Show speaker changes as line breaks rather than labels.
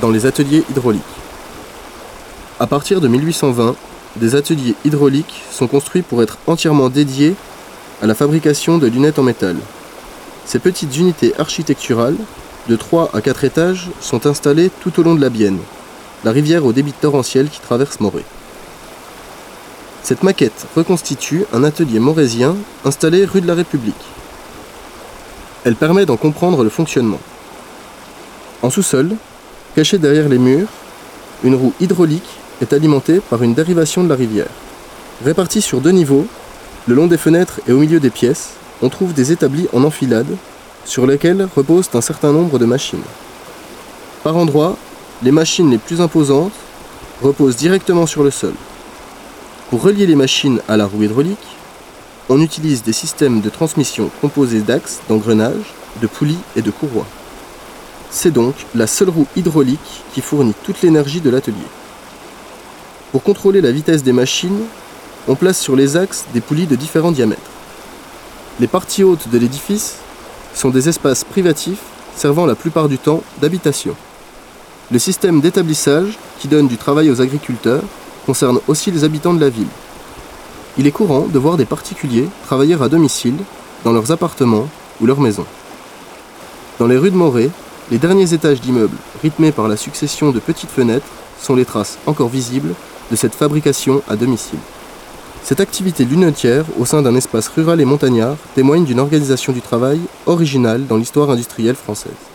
dans les ateliers hydrauliques. À partir de 1820, des ateliers hydrauliques sont construits pour être entièrement dédiés à la fabrication de lunettes en métal. Ces petites unités architecturales, de 3 à 4 étages, sont installées tout au long de la Bienne, la rivière au débit torrentiel qui traverse Morée. Cette maquette reconstitue un atelier morésien installé rue de la République. Elle permet d'en comprendre le fonctionnement. En sous-sol, cachée derrière les murs, une roue hydraulique est alimentée par une dérivation de la rivière. Répartie sur deux niveaux, le long des fenêtres et au milieu des pièces, on trouve des établis en enfilade sur lesquels reposent un certain nombre de machines. Par endroits, les machines les plus imposantes reposent directement sur le sol. Pour relier les machines à la roue hydraulique, on utilise des systèmes de transmission composés d'axes, d'engrenages, de poulies et de courroies. C'est donc la seule roue hydraulique qui fournit toute l'énergie de l'atelier. Pour contrôler la vitesse des machines, on place sur les axes des poulies de différents diamètres. Les parties hautes de l'édifice sont des espaces privatifs servant la plupart du temps d'habitation. Le système d'établissage, qui donne du travail aux agriculteurs, concerne aussi les habitants de la ville. Il est courant de voir des particuliers travailler à domicile, dans leurs appartements ou leurs maisons. Dans les rues de Moret, les derniers étages d'immeubles, rythmés par la succession de petites fenêtres, sont les traces encore visibles de cette fabrication à domicile. Cette activité lunetière au sein d'un espace rural et montagnard témoigne d'une organisation du travail originale dans l'histoire industrielle française.